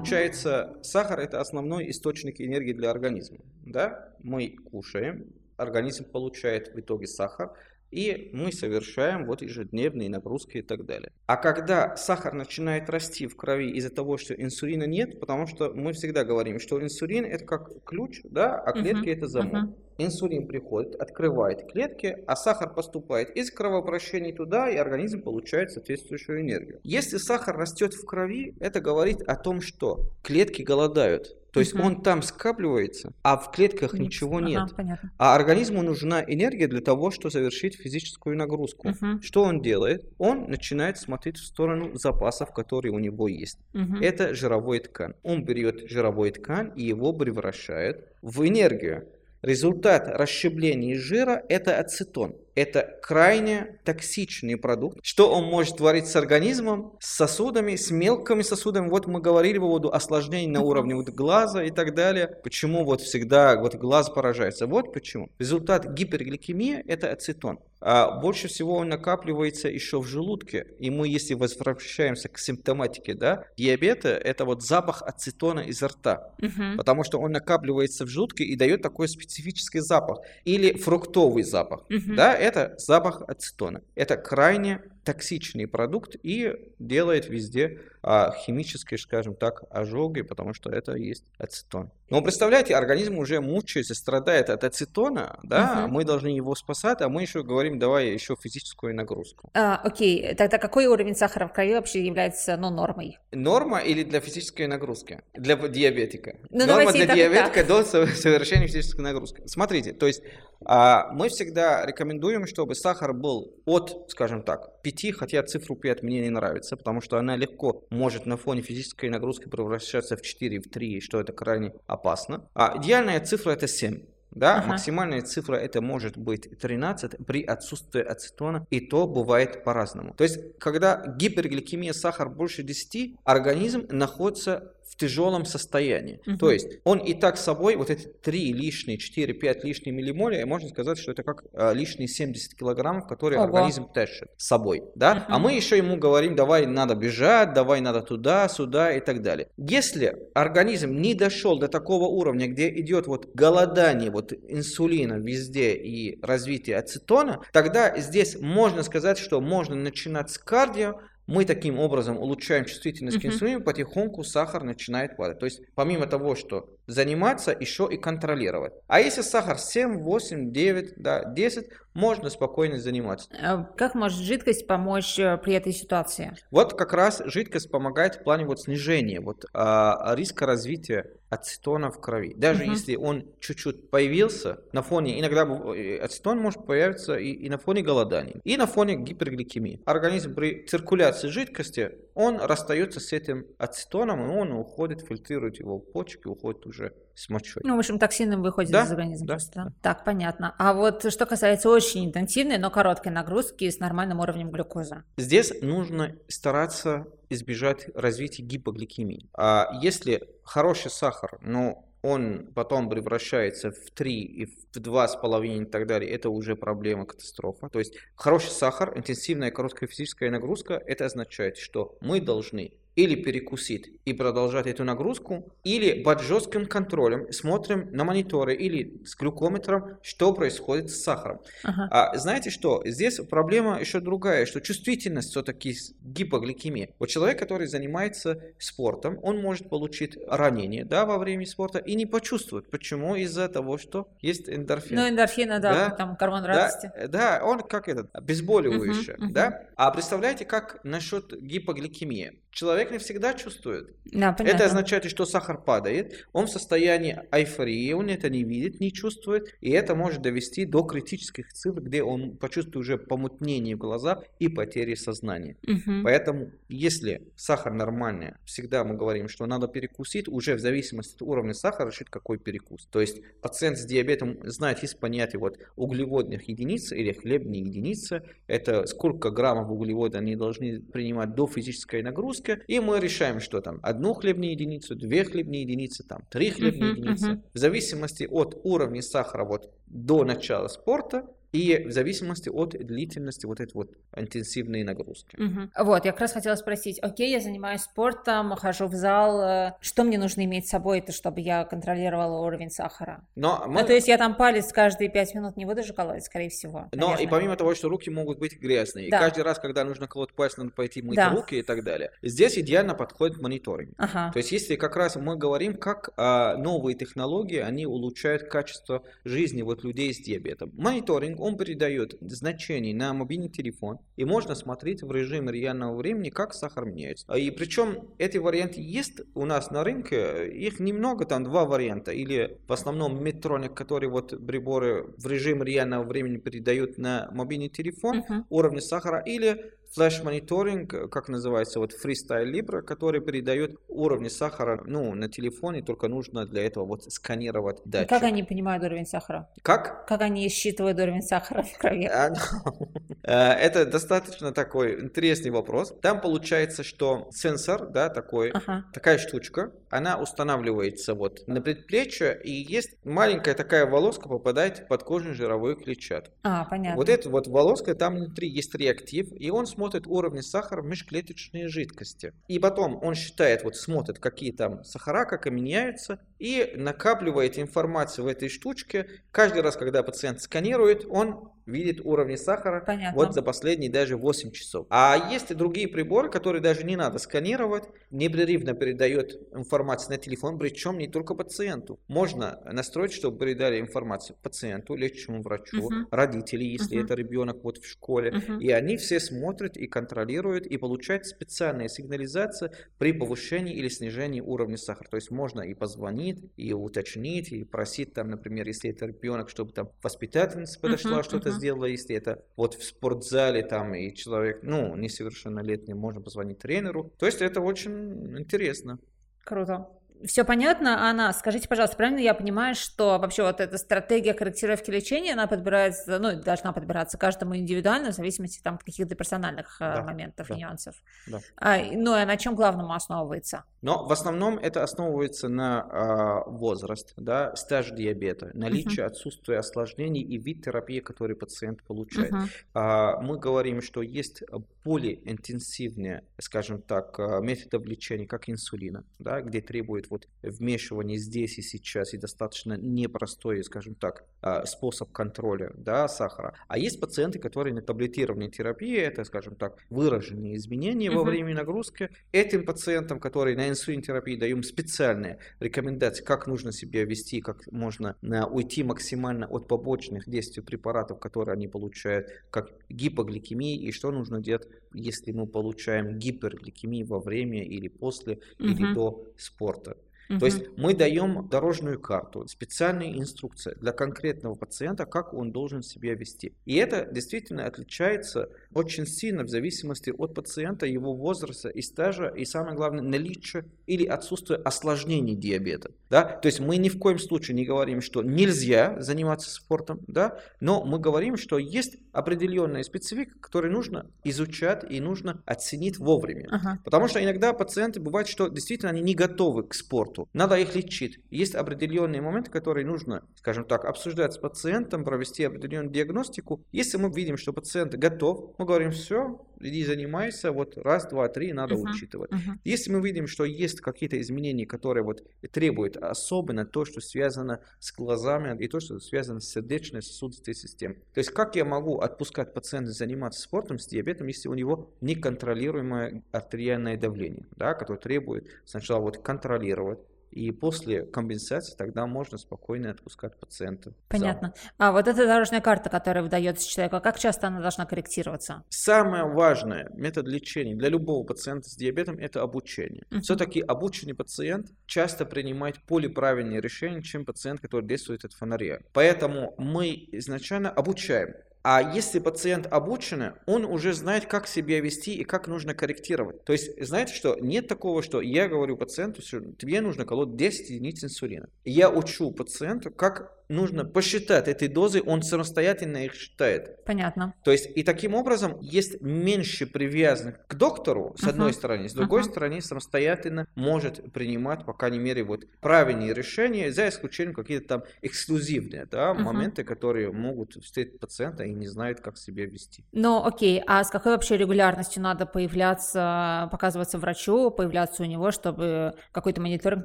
Получается, сахар это основной источник энергии для организма. Да? Мы кушаем, организм получает в итоге сахар, и мы совершаем вот ежедневные нагрузки и так далее. А когда сахар начинает расти в крови из-за того, что инсулина нет, потому что мы всегда говорим, что инсулин это как ключ, да, а клетки это замок. мгм. Инсулин приходит, открывает клетки, а сахар поступает из кровообращения туда, и организм получает соответствующую энергию. Если сахар растет в крови, это говорит о том, что клетки голодают. То есть Мгм. он там скапливается, а в клетках Нет. ничего Ага, нет. понятно. А организму нужна энергия для того, чтобы совершить физическую нагрузку. Мгм. Что он делает? Он начинает смотреть в сторону запасов, которые у него есть. Мгм. Это жировой ткань. Он берет жировой ткань и его превращает в энергию. Результат расщепления жира – это ацетон. Это крайне токсичный продукт. Что он может творить с организмом, с сосудами, с мелкими сосудами? Вот мы говорили по поводу осложнений на уровне вот глаза и так далее. Почему вот всегда вот глаз поражается? Вот почему. Результат гипергликемии – это ацетон. А больше всего он накапливается еще в желудке. И мы, если возвращаемся к симптоматике да, диабета, это вот запах ацетона изо рта. Мгм. Потому что он накапливается в желудке и дает такой специфический запах. Или фруктовый запах. Мгм. Да, это запах ацетона. Это крайне токсичный продукт и делает везде а, химические, скажем так, ожоги, потому что это есть ацетон. Но представляете, организм уже мучается, страдает от ацетона, да, Мгм. мы должны его спасать, а мы еще говорим, давай еще физическую нагрузку. А, окей, тогда какой уровень сахара в крови вообще является ну, нормой? Норма или для физической нагрузки? Для диабетика. Ну, Норма для так, диабетика до со- совершения физической нагрузки. Смотрите, то есть а, мы всегда рекомендуем, чтобы сахар был от, скажем так, 5, хотя цифру 5 мне не нравится, потому что она легко может на фоне физической нагрузки превращаться в 4, в 3, что это крайне опасно. А идеальная цифра это 7. Да, Ага. максимальная цифра это может быть 13 при отсутствии ацетона, и то бывает по-разному. То есть, когда гипергликемия сахар больше 10, организм находится в тяжелом состоянии. Мгм. То есть, он и так с собой, вот эти 3 лишние, 4-5 лишние миллимоля, можно сказать, что это как а, лишние 70 килограммов, которые Ого. организм тащит с собой. Да? А Мгм. мы еще ему говорим, давай надо бежать, давай надо туда, сюда и так далее. Если организм не дошел до такого уровня, где идет вот голодание вот инсулина везде и развитие ацетона, тогда здесь можно сказать, что можно начинать с кардио, мы таким образом улучшаем чувствительность к Мгм. инсулину, потихоньку сахар начинает падать. То есть помимо того, что заниматься, еще и контролировать. А если сахар 7, 8, 9, да, 10, можно спокойно заниматься. А Как может жидкость помочь э, при этой ситуации? Вот как раз жидкость помогает в плане вот снижения вот, а, риска развития ацетона в крови. Даже Мгм. если он чуть-чуть появился на фоне, иногда э, ацетон может появиться и, и на фоне голодания, и на фоне гипергликемии. Организм при циркуляции жидкости, он расстается с этим ацетоном, и он уходит, фильтрует его в почки, уходит уже с мочой. Ну, в общем, токсины выходят Да, из организма да, просто. да? Так, понятно. А вот что касается очень интенсивной, но короткой нагрузки с нормальным уровнем глюкозы. Здесь нужно стараться избежать развития гипогликемии. А если хороший сахар, но он потом превращается в 3 и в 2,5 и так далее, это уже проблема, катастрофа. То есть хороший сахар, интенсивная короткая физическая нагрузка, это означает, что мы должны или перекусить и продолжать эту нагрузку, или под жестким контролем смотрим на мониторы или с глюкометром, что происходит с сахаром. Ага. А знаете что? Здесь проблема еще другая, что чувствительность все-таки гипогликемии. Вот человек, который занимается спортом, он может получить ранение да, во время спорта и не почувствовать. Почему? Из-за того, что есть эндорфин. Ну, эндорфины, да, Да, там гормон Да, радости. да, он как этот, обезболивающий, Мгм, мгм. да? А представляете, как насчет гипогликемии? Человек, человек не всегда чувствует. Да, понятно. Это означает, что сахар падает, он в состоянии эйфории, он это не видит, не чувствует, и это может довести до критических цифр, где он почувствует уже помутнение в глазах и потери сознания. Мгм. Поэтому, если сахар нормальный, всегда мы говорим, что надо перекусить, уже в зависимости от уровня сахара решить, какой перекус. То есть пациент с диабетом знает, есть понятие вот углеводных единиц или хлебные единицы, это сколько граммов углевода они должны принимать до физической нагрузки, и мы решаем, что там одну хлебную единицу, две хлебные единицы, там три хлебные Мгм, единицы, мгм. в зависимости от уровня сахара вот до начала спорта и в зависимости от длительности вот этой вот интенсивной нагрузки. Мгм. Вот, я как раз хотела спросить, окей, я занимаюсь спортом, хожу в зал, э, что мне нужно иметь с собой, то, чтобы я контролировала уровень сахара? Но мы Ну, то есть я там палец каждые пять минут не буду же колоть, скорее всего. Но и наверное. помимо того, что руки могут быть грязные, и Да. каждый раз, когда нужно колоть пальцы, надо пойти мыть Да. руки и так далее. Здесь идеально подходит мониторинг. Ага. То есть, если как раз мы говорим, как а, новые технологии, они улучшают качество жизни вот людей с диабетом. Мониторинг, он передает значение на мобильный телефон, и можно смотреть в режиме реального времени, как сахар меняется. А И причем эти варианты есть у нас на рынке, их немного, там два варианта, или в основном Medtronic, которые вот приборы в режиме реального времени передают на мобильный телефон, Мгм. уровня сахара, или флеш-мониторинг, как называется, вот Freestyle Libre, который передает уровни сахара, ну, на телефоне, только нужно для этого вот сканировать И датчик. Как они понимают уровень сахара? Как? Как они считывают уровень сахара в крови? А, ну, э, Это достаточно такой интересный вопрос. Там получается, что сенсор, да, такой, Ага. такая штучка, она устанавливается вот на предплечье, и есть маленькая такая волоска попадает под кожную жировую клетчатку. А, понятно. Вот эта вот волоска, там внутри есть реактив, и он смотрит уровни сахара в межклеточные жидкости. И потом он считает, вот смотрит, какие там сахара, как они меняются, и накапливает информацию в этой штучке. Каждый раз, когда пациент сканирует, он видит уровни сахара Понятно. вот за последние даже 8 часов. А есть и другие приборы, которые даже не надо сканировать, непрерывно передает информацию на телефон, причем не только пациенту. Можно настроить, чтобы передали информацию пациенту, лечащему врачу, Мгм. родители, если Мгм. это ребенок вот в школе. Мгм. И они все смотрят и контролируют, и получают специальная сигнализация при повышении или снижении уровня сахара. То есть можно и позвонить, и уточнить, и просить там, например, если это ребенок, чтобы там воспитательница подошла, Мгм, что-то мгм. сделала, если это вот в спортзале там и человек, ну, несовершеннолетний, можно позвонить тренеру. То есть это очень интересно. Круто. Все понятно, Анна, скажите, пожалуйста, правильно я понимаю, что вообще вот эта стратегия корректировки лечения, она подбирается, ну, должна подбираться каждому индивидуально в зависимости там, от каких-то персональных э, Да, моментов, да, нюансов. да. А, ну, и на чем главному основывается? Но в основном это основывается на а, возраст, да, стаж диабета, наличие, отсутствие осложнений и вид терапии, который пациент получает. Мгм. А, Мы говорим, что есть более интенсивные, скажем так, а, методы лечения, как инсулина, да, где требует вот вмешивания здесь и сейчас и достаточно непростой, скажем так, а, способ контроля да, сахара. А есть пациенты, которые на таблетированной терапии, это, скажем так, выраженные изменения во время нагрузки. Этим пациентам, которые на инсулин-терапии, даем специальные рекомендации, как нужно себя вести, как можно а, уйти максимально от побочных действий препаратов, которые они получают, как гипогликемии, и что нужно делать, если мы получаем гипергликемию во время или после, или Мгм. до спорта. То есть мы даем дорожную карту, специальные инструкции для конкретного пациента, как он должен себя вести. И это действительно отличается очень сильно в зависимости от пациента, его возраста и стажа, и самое главное, наличия или отсутствия осложнений диабета. Да? То есть мы ни в коем случае не говорим, что нельзя заниматься спортом, да? но мы говорим, что есть определенная специфика, которую нужно изучать и нужно оценить вовремя. Ага. Потому что иногда пациенты бывает, что действительно они не готовы к спорту. Надо их лечить. Есть определенные моменты, которые нужно, скажем так, обсуждать с пациентом, провести определенную диагностику. Если мы видим, что пациент готов, мы говорим, все, иди занимайся, вот раз, два, три, надо Мгм. учитывать. Мгм. Если мы видим, что есть какие-то изменения, которые вот требуют особенно то, что связано с глазами и то, что связано с сердечно-сосудистой системой. То есть как я могу отпускать пациента заниматься спортом с диабетом, если у него неконтролируемое артериальное давление, да, которое требует сначала вот контролировать, и после компенсации тогда можно спокойно отпускать пациента. Понятно. А вот эта дорожная карта, которая выдается человеку, как часто она должна корректироваться? Самое важное метод лечения для любого пациента с диабетом – это обучение. Мгм. Все-таки обученный пациент часто принимает более правильные решения, чем пациент, который действует от фонаря. Поэтому мы изначально обучаем. А если пациент обученный, он уже знает, как себя вести и как нужно корректировать. То есть, знаете что, нет такого, что я говорю пациенту, тебе нужно колоть 10 единиц инсулина. Я учу пациента, как нужно посчитать этой дозы, он самостоятельно их считает. Понятно. То есть, и таким образом есть меньше привязанных к доктору, с одной Ага. стороны, с другой Ага. стороны, самостоятельно может принимать, по крайней мере, вот правильные решения, за исключением какие-то там эксклюзивные да, Мгм. моменты, которые могут встретить пациента и не знают, как себя вести. Ну, окей, а с какой вообще регулярностью надо появляться, показываться врачу, появляться у него, чтобы какой-то мониторинг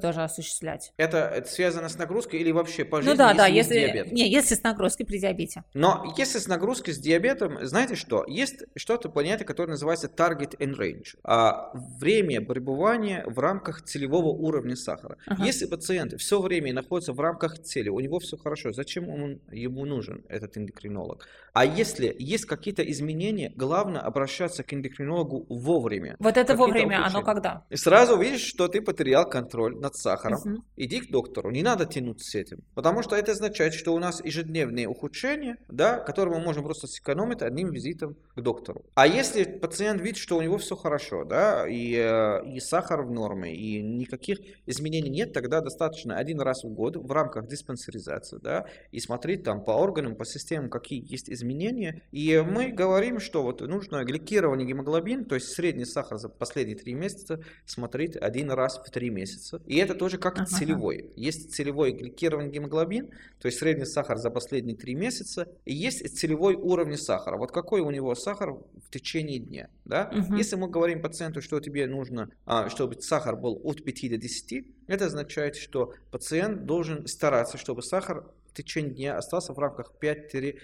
тоже осуществлять? Это, это связано с нагрузкой или вообще по Ну жизни, да, да, есть если, диабет? не, если с нагрузкой при диабете. Но если с нагрузкой, с диабетом, знаете что? Есть что-то понятие, которое называется target and range. А время пребывания в рамках целевого уровня сахара. Ага. Если пациент все время находится в рамках цели, у него все хорошо, зачем он, ему нужен этот эндокринолог? А если есть какие-то изменения, главное обращаться к эндокринологу вовремя. Вот это вовремя, оно ухудшения. когда? И сразу видишь, что ты потерял контроль над сахаром. Мгм. Иди к доктору, не надо тянуть с этим. Потому что это означает, что у нас ежедневные ухудшения, да, которые мы можем просто сэкономить одним визитом к доктору. А если пациент видит, что у него все хорошо, да, и, э, и сахар в норме, и никаких изменений нет, тогда достаточно один раз в год в рамках диспансеризации, да, и смотреть там по органам, по системам, какие есть изменения. И мы говорим, что вот нужно гликированный гемоглобин, то есть средний сахар за последние три месяца, смотреть один раз в три месяца. И это тоже как Ага, целевой. Есть целевой гликированный гемоглобин, то есть средний сахар за последние три месяца, и есть целевой уровень сахара. Вот какой у него сахар в течение дня. Да? Мгм. Если мы говорим пациенту, что тебе нужно, а, чтобы сахар был от 5 до 10, это означает, что пациент должен стараться, чтобы сахар в течение дня остался в рамках 5-10.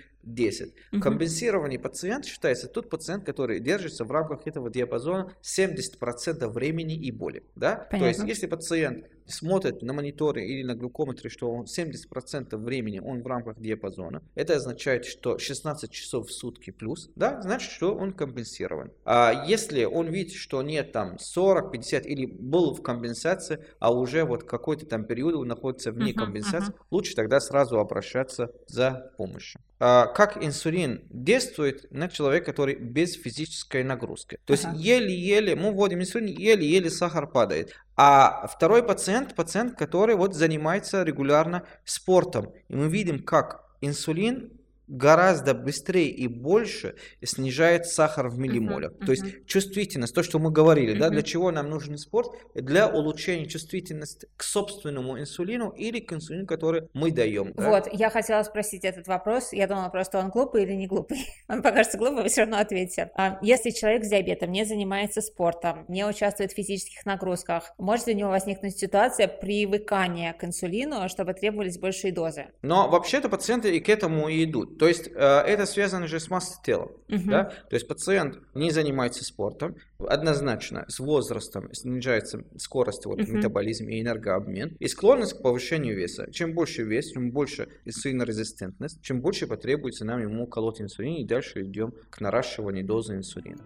Мгм. Компенсированный пациент считается тот пациент, который держится в рамках этого диапазона 70% времени и более. Да? То есть, если пациент смотрит на мониторе или на глюкометре, что он 70% времени он в рамках диапазона, это означает, что 16 часов в сутки плюс, да, значит, что он компенсирован. А если он видит, что нет там 40, 50 или был в компенсации, а уже вот какой-то там период он находится вне Мгм, компенсации, лучше тогда сразу обращаться за помощью. А, как инсулин действует на человека, который без физической нагрузки. То есть еле-еле, мы вводим инсулин, еле-еле сахар падает. А второй пациент, пациент, который вот занимается регулярно спортом. И мы видим, как инсулин гораздо быстрее и больше снижает сахар в миллимолях. Мгм, То есть мгм. чувствительность, то, что мы говорили, да, Мгм. для чего нам нужен спорт? Для улучшения чувствительности к собственному инсулину или к инсулину, который мы даем. да. Вот, я хотела спросить этот вопрос. Я думала просто, он глупый или не глупый. Он покажется глупым, вы все равно ответьте. А если человек с диабетом не занимается спортом, не участвует в физических нагрузках, может у него возникнуть ситуация привыкания к инсулину, чтобы требовались большие дозы? Но вообще-то пациенты и к этому и идут. То есть э, это связано же с массой тела. Мгм. Да? То есть пациент не занимается спортом, однозначно с возрастом снижается скорость вот, Мгм. метаболизма и энергообмен, и склонность к повышению веса. Чем больше вес, чем больше инсулинорезистентность, чем больше потребуется нам ему колоть инсулин, и дальше идем к наращиванию дозы инсулина.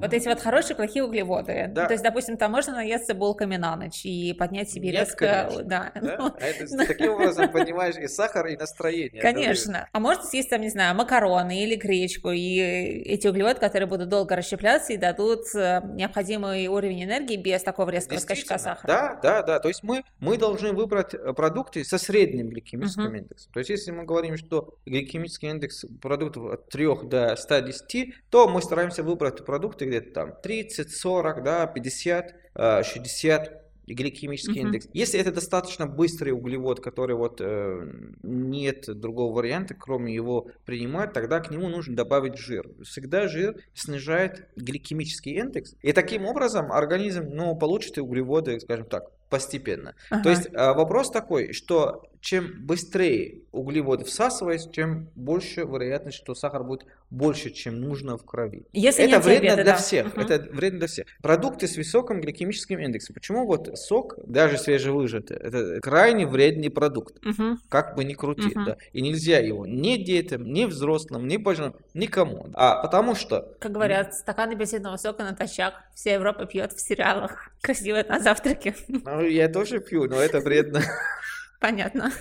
Вот эти вот хорошие, плохие углеводы. Да. То есть, допустим, там можно наесться булками на ночь и поднять себе Нет, резко... конечно. Да. Да? ну, А это таким образом поднимаешь и сахар, и настроение. Конечно. А можно съесть там, не знаю, макароны или гречку, и эти углеводы, которые будут долго расщепляться и дадут э, необходимый уровень энергии без такого резкого скачка сахара. Да, да, да. То есть мы, мы должны выбрать э, продукты со средним гликемическим Мгм. индексом. То есть если мы говорим, что гликемический индекс продуктов от 3 до 110, то мы стараемся выбрать продукты где-то там 30, 40, да, 50, э, 60 гликемический Мгм. индекс. Если это достаточно быстрый углевод, который вот э, нет другого варианта, кроме его принимать, тогда к нему нужно добавить жир. Всегда жир снижает гликемический индекс, и таким образом организм ну, получит и углеводы, скажем так, постепенно. Ага. То есть а, вопрос такой, что чем быстрее углеводы всасываются, тем больше вероятность, что сахар будет больше, чем нужно в крови. Если это вредно диабета, для да. всех. Мгм. Это вредно для всех. Продукты с высоким гликемическим индексом. Почему вот сок, даже свежевыжатый, это крайне вредный продукт. Мгм. Как бы ни крути, Мгм. да. И нельзя его ни детям, ни взрослым, ни пожилым, никому. А потому что Как говорят, стакан апельсинового сока натощак. Вся Европа пьет в сериалах. Красиво на завтраке. ну, я тоже пью, но это вредно. Понятно.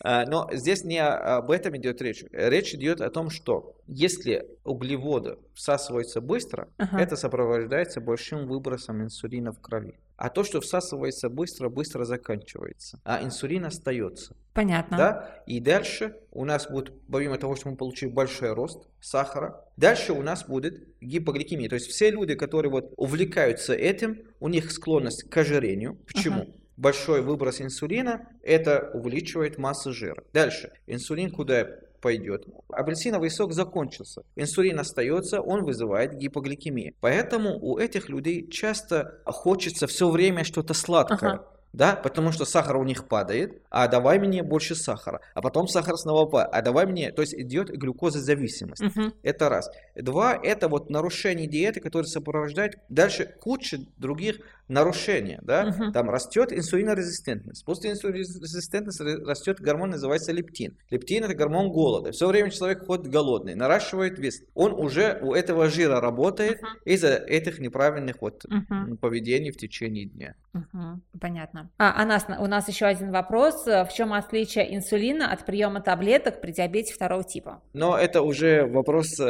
А, Но здесь не об этом идет речь. Речь идет о том, что если углеводы всасываются быстро, Ага. это сопровождается большим выбросом инсулина в крови. А то, что всасывается быстро, быстро заканчивается. А инсулин остается. Понятно. Да? И дальше у нас будет, помимо того, что мы получили большой рост сахара, дальше у нас будет гипогликемия. То есть все люди, которые вот увлекаются этим, у них склонность к ожирению. Почему? Ага. Большой выброс инсулина, это увеличивает массу жира. Дальше, инсулин куда пойдет? Апельсиновый сок закончился. Инсулин остается, он вызывает гипогликемию. Поэтому у этих людей часто хочется все время что-то сладкое. Ага. Да, потому что сахар у них падает, а давай мне больше сахара, а потом сахар снова падает, а давай мне, то есть идет глюкозозависимость. Мгм. Это раз. Два, это вот нарушение диеты, которое сопровождает дальше куча других нарушений, да. Мгм. Там растет инсулинорезистентность. После инсулинорезистентности растет гормон, называется лептин. Лептин это гормон голода. Все время человек ходит голодный, наращивает вес. Он уже у этого жира работает Мгм. из-за этих неправильных вот м, поведений в течение дня. Мгм. Понятно. А, Анас, у нас еще один вопрос. В чем отличие инсулина от приема таблеток при диабете второго типа? Но это уже вопрос э,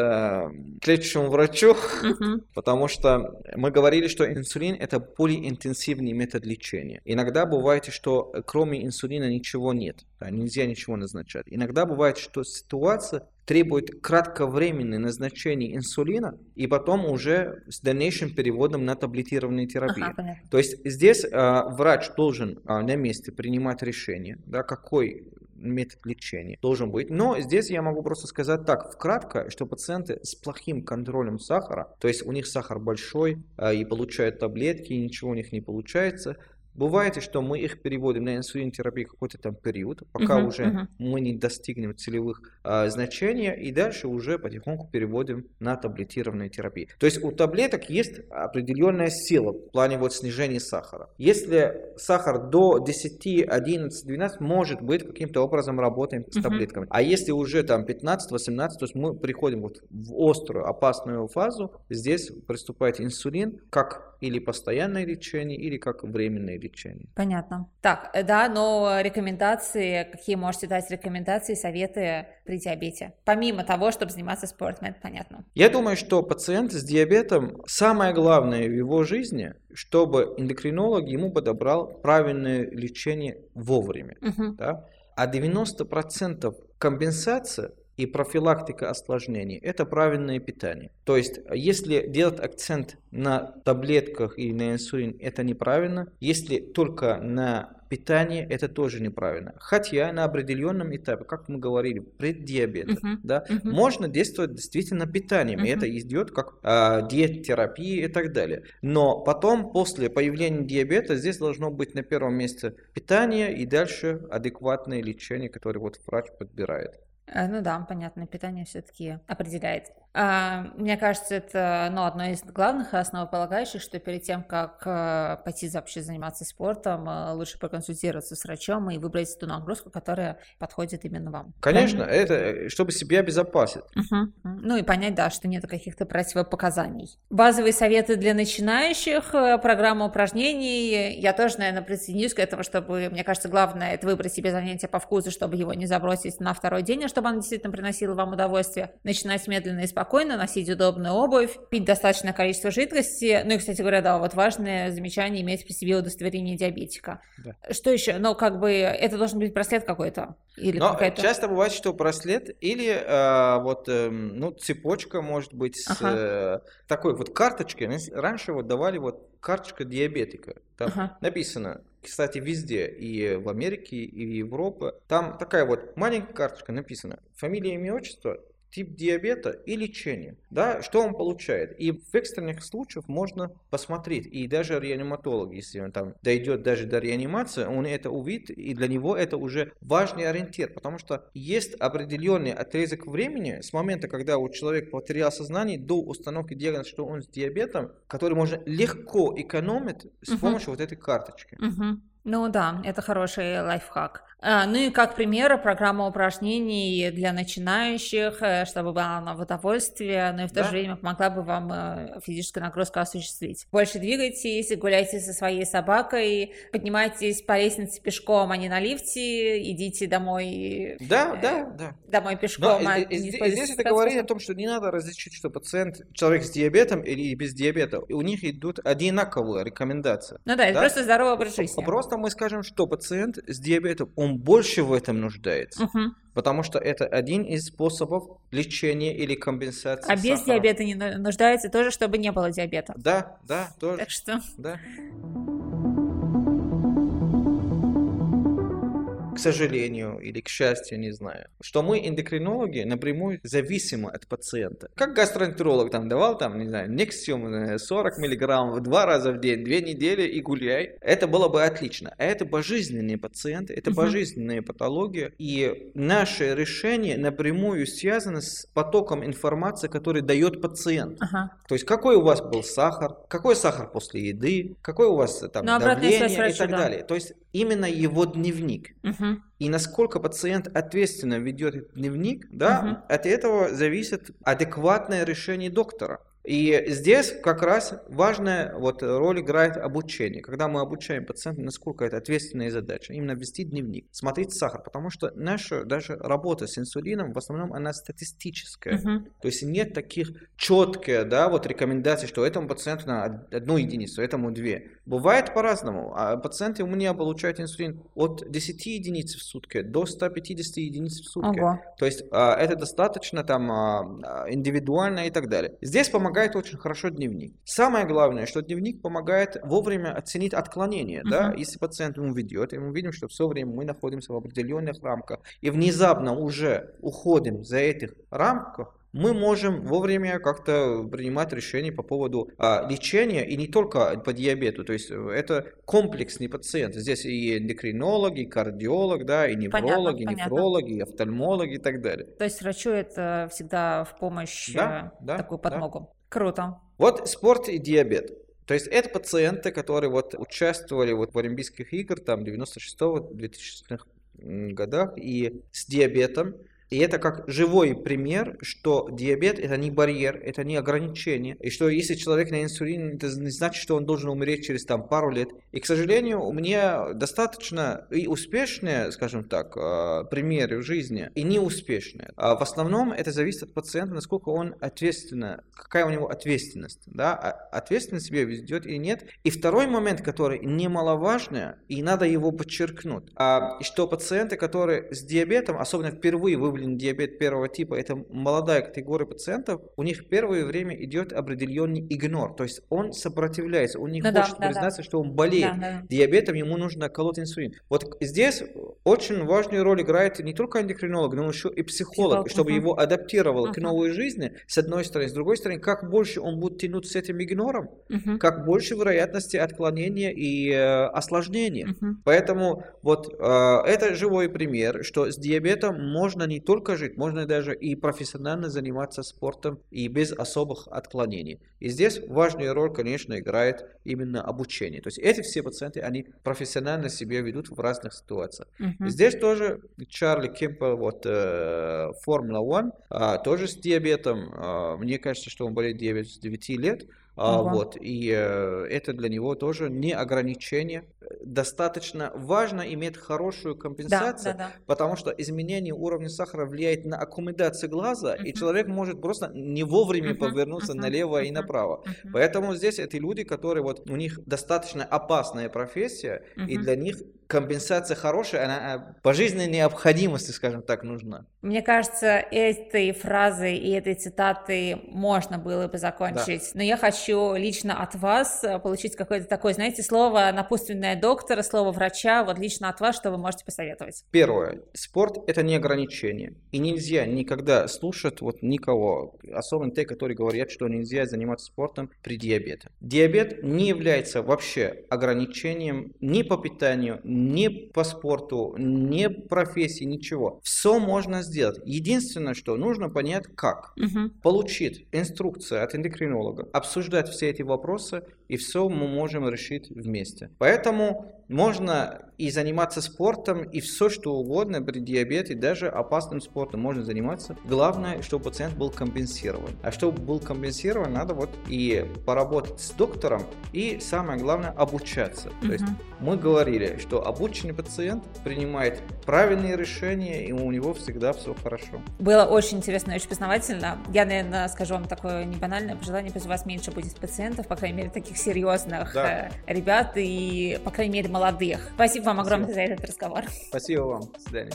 к лечащему врачу, Мгм. потому что мы говорили, что инсулин это полиинтенсивный метод лечения. Иногда бывает, что э, кроме инсулина ничего нет, да, нельзя ничего назначать. Иногда бывает, что ситуация требует кратковременное назначение инсулина и потом уже с дальнейшим переводом на таблетированную терапию. Ага, понятно. То есть здесь а, врач должен а, на месте принимать решение, да, какой метод лечения должен быть. Но здесь я могу просто сказать так, вкратко, что пациенты с плохим контролем сахара, то есть у них сахар большой а, и получают таблетки, и ничего у них не получается, Бывает, что мы их переводим на инсулинотерапию какой-то там период, пока Мгм, уже мгм. мы не достигнем целевых а, значений, и дальше уже потихоньку переводим на таблетированную терапию. То есть у таблеток есть определенная сила в плане вот снижения сахара. Если сахар до 10, 11, 12, может быть, каким-то образом работаем с Мгм. таблетками. А если уже там 15, 18, то есть мы приходим вот в острую, опасную фазу, здесь приступает инсулин как или постоянное лечение, или как временное лечение. Понятно. Так, э, да, но рекомендации, какие можете дать рекомендации, советы при диабете? Помимо того, чтобы заниматься спортом, это понятно. Я думаю, что пациент с диабетом, самое главное в его жизни, чтобы эндокринолог ему подобрал правильное лечение вовремя. Мгм. да. А 90% компенсация и профилактика осложнений – это правильное питание. То есть, если делать акцент на таблетках или на инсулин, это неправильно. Если только на питание, это тоже неправильно. Хотя на определенном этапе, как мы говорили, преддиабета, Мгм. да, Мгм. можно действовать действительно питанием, и Мгм. это идет как а, диет-терапия и так далее. Но потом, после появления диабета, здесь должно быть на первом месте питание и дальше адекватное лечение, которое вот врач подбирает. Э, Ну да, понятно, питание все-таки определяет. А, мне кажется, это ну, одно из главных и основополагающих, что перед тем, как э, пойти вообще заниматься спортом, э, лучше проконсультироваться с врачом и выбрать ту нагрузку, которая подходит именно вам. Конечно, это э, чтобы себя обезопасить. Мгм. Ну и понять, да, что нет каких-то противопоказаний. Базовые советы для начинающих, программа упражнений. Я тоже, наверное, присоединюсь к этому, чтобы, мне кажется, главное это выбрать себе занятие по вкусу, чтобы его не забросить на второй день, а чтобы оно действительно приносило вам удовольствие. Начинать медленно и спокойно, носить удобную обувь, пить достаточное количество жидкости. Ну и, кстати говоря, да, вот важное замечание иметь при себе удостоверение диабетика. Да. Что еще? Ну, как бы, это должен быть браслет какой-то? Или Но часто бывает, что браслет или э, вот эм, ну цепочка может быть с Ага. э, такой вот карточкой. Раньше вот давали вот карточка диабетика. Там Ага. написано, кстати, везде и в Америке, и в Европе. Там такая вот маленькая карточка написана. Фамилия, имя, отчество, тип диабета и лечение. Да, что он получает? И в экстренных случаях можно посмотреть, и даже реаниматолог, если он там дойдет даже до реанимации, он это увидит, и для него это уже важный ориентир, потому что есть определенный отрезок времени с момента, когда у человека потерял сознание, до установки диагноза, что он с диабетом, который можно легко экономить с помощью вот этой карточки. Мгм. Ну да, это хороший лайфхак. А, ну и как пример, программа упражнений для начинающих, э, чтобы была она в удовольствие, но и в то Да. же время помогла бы вам э, физическую нагрузку осуществить. Больше двигайтесь, гуляйте со своей собакой, поднимайтесь по лестнице пешком, а не на лифте, идите домой, Да, Э, да, да. домой пешком. а и- и не здесь, это говорит о том, что не надо различить, что пациент, человек с диабетом или без диабета, у них идут одинаковые рекомендации. Ну да, это Да? просто здоровый образ жизни. Просто мы скажем, что пациент с диабетом, он больше в этом нуждается, Мгм. потому что это один из способов лечения или компенсации А без сахара. диабета не ну- нуждается тоже, чтобы не было диабета. Да, да, тоже, Так что да. К сожалению или к счастью, не знаю, что мы, эндокринологи, напрямую зависимы от пациента. Как гастроэнтеролог там давал, там, не знаю, Nexium э, 40 миллиграмм два раза в день, две недели и гуляй, это было бы отлично. А это пожизненные пациенты, это Мгм. пожизненные патологии, и наше решение напрямую связано с потоком информации, который дает пациент. Ага. То есть какой у вас был сахар, какой сахар после еды, какой у вас э, там Ну, обратная давление и так да. далее. То есть именно его дневник. Мгм. И насколько пациент ответственно ведет дневник, да, Мгм. от этого зависит адекватное решение доктора. И здесь как раз важная вот роль играет обучение. Когда мы обучаем пациента, насколько это ответственная задача, именно вести дневник, смотреть сахар, потому что наша даже работа с инсулином в основном она статистическая. Мгм. То есть нет таких четких, да, вот рекомендаций, что этому пациенту на од- одну единицу, этому две. Бывает по-разному. А пациенты у меня получают инсулин от 10 единиц в сутки до 150 единиц в сутки. Ого. То есть а, это достаточно там а, а, индивидуально и так далее. Здесь помогает очень хорошо дневник. Самое главное, что дневник помогает вовремя оценить отклонение. Да? Мгм. Если пациент ему ведет, и мы видим, что все время мы находимся в определенных рамках, и внезапно уже уходим за этих рамках, мы можем вовремя как-то принимать решения по поводу а, лечения, и не только по диабету. То есть э, это комплексный пациент. Здесь и эндокринолог, и кардиолог, да, и невролог, и понятно. нефролог, и офтальмолог, и так далее. То есть врачу это всегда в помощь, Да, э, да, такую да. Круто. Вот спорт и диабет. То есть это пациенты, которые вот участвовали вот в Олимпийских играх там 96-2000 годах и с диабетом. И это как живой пример, что диабет это не барьер, это не ограничение. И что если человек на инсулине, это не значит, что он должен умереть через там пару лет. И, к сожалению, у меня достаточно и успешные, скажем так, э, примеры в жизни, и неуспешные. А в основном это зависит от пациента, насколько он ответственно, какая у него ответственность. Да? А Ответственно себя ведет или нет. И второй момент, который немаловажный, и надо его подчеркнуть, а, что пациенты, которые с диабетом, особенно впервые выявлен диабет первого типа, это молодая категория пациентов, у них первое время идет определенный игнор, то есть он сопротивляется, он не Ну да, хочет да, да. признаться, что он болеет Да, да. диабетом, ему нужно колоть инсулин. Вот здесь очень важную роль играет не только эндокринолог, но еще и психолог, Психолог, чтобы мгм. его адаптировал к Мгм. новой жизни, с одной стороны. С другой стороны, как больше он будет тянуть с этим игнором, Мгм. как больше вероятности отклонения и э, осложнения. Мгм. Поэтому вот э, это живой пример, что с диабетом можно не только жить, можно даже и профессионально заниматься спортом и без особых отклонений. И здесь важную роль, конечно, играет именно обучение. То есть эти все пациенты, они профессионально себя ведут в разных ситуациях. Мгм. Здесь тоже Чарли Кемпбелл, вот э, Формула-1, а, тоже с диабетом. А, мне кажется, что он болеет диабет с 9 лет. А, Ого. вот, и э, это для него тоже не ограничение. Достаточно важно иметь хорошую Да, компенсацию, да, да. потому что изменение уровня сахара влияет на аккумуляцию глаза, и Мгм. человек может просто не вовремя Мгм, повернуться мгм, налево и мгм, направо. мгм. Поэтому здесь это люди, которые вот у них достаточно опасная профессия, и Мгм. для них компенсация хорошая, она а, по жизненной необходимости, скажем так, нужна. Мне кажется, этой фразой и этой цитатой можно было бы закончить. Но я хочу хочу лично от вас э, получить какое-то такое, знаете, слово напутственное доктора, слово врача, вот лично от вас, что вы можете посоветовать? Первое. Спорт – это не ограничение. И нельзя никогда слушать вот никого, особенно те, которые говорят, что нельзя заниматься спортом при диабете. Диабет не является вообще ограничением ни по питанию, ни по спорту, ни профессии, ничего. Все можно сделать. Единственное, что нужно понять, как. Угу. Получить инструкцию от эндокринолога, обсуждать все эти вопросы, и все мы можем решить вместе. Поэтому можно и заниматься спортом, и все что угодно при диабете, даже опасным спортом можно заниматься. Главное, чтобы пациент был компенсирован. А чтобы был компенсирован, надо вот и поработать с доктором, и самое главное, обучаться. Мгм. То есть мы говорили, что обученный пациент принимает правильные решения, и у него всегда все хорошо. Было очень интересно и очень познавательно. Я, наверное, скажу вам такое небанальное пожелание, пусть у вас меньше будет пациентов, по крайней мере, таких серьезных Да. э, ребят и, по крайней мере, молодых. Спасибо вам огромное за этот разговор. Спасибо вам. До свидания.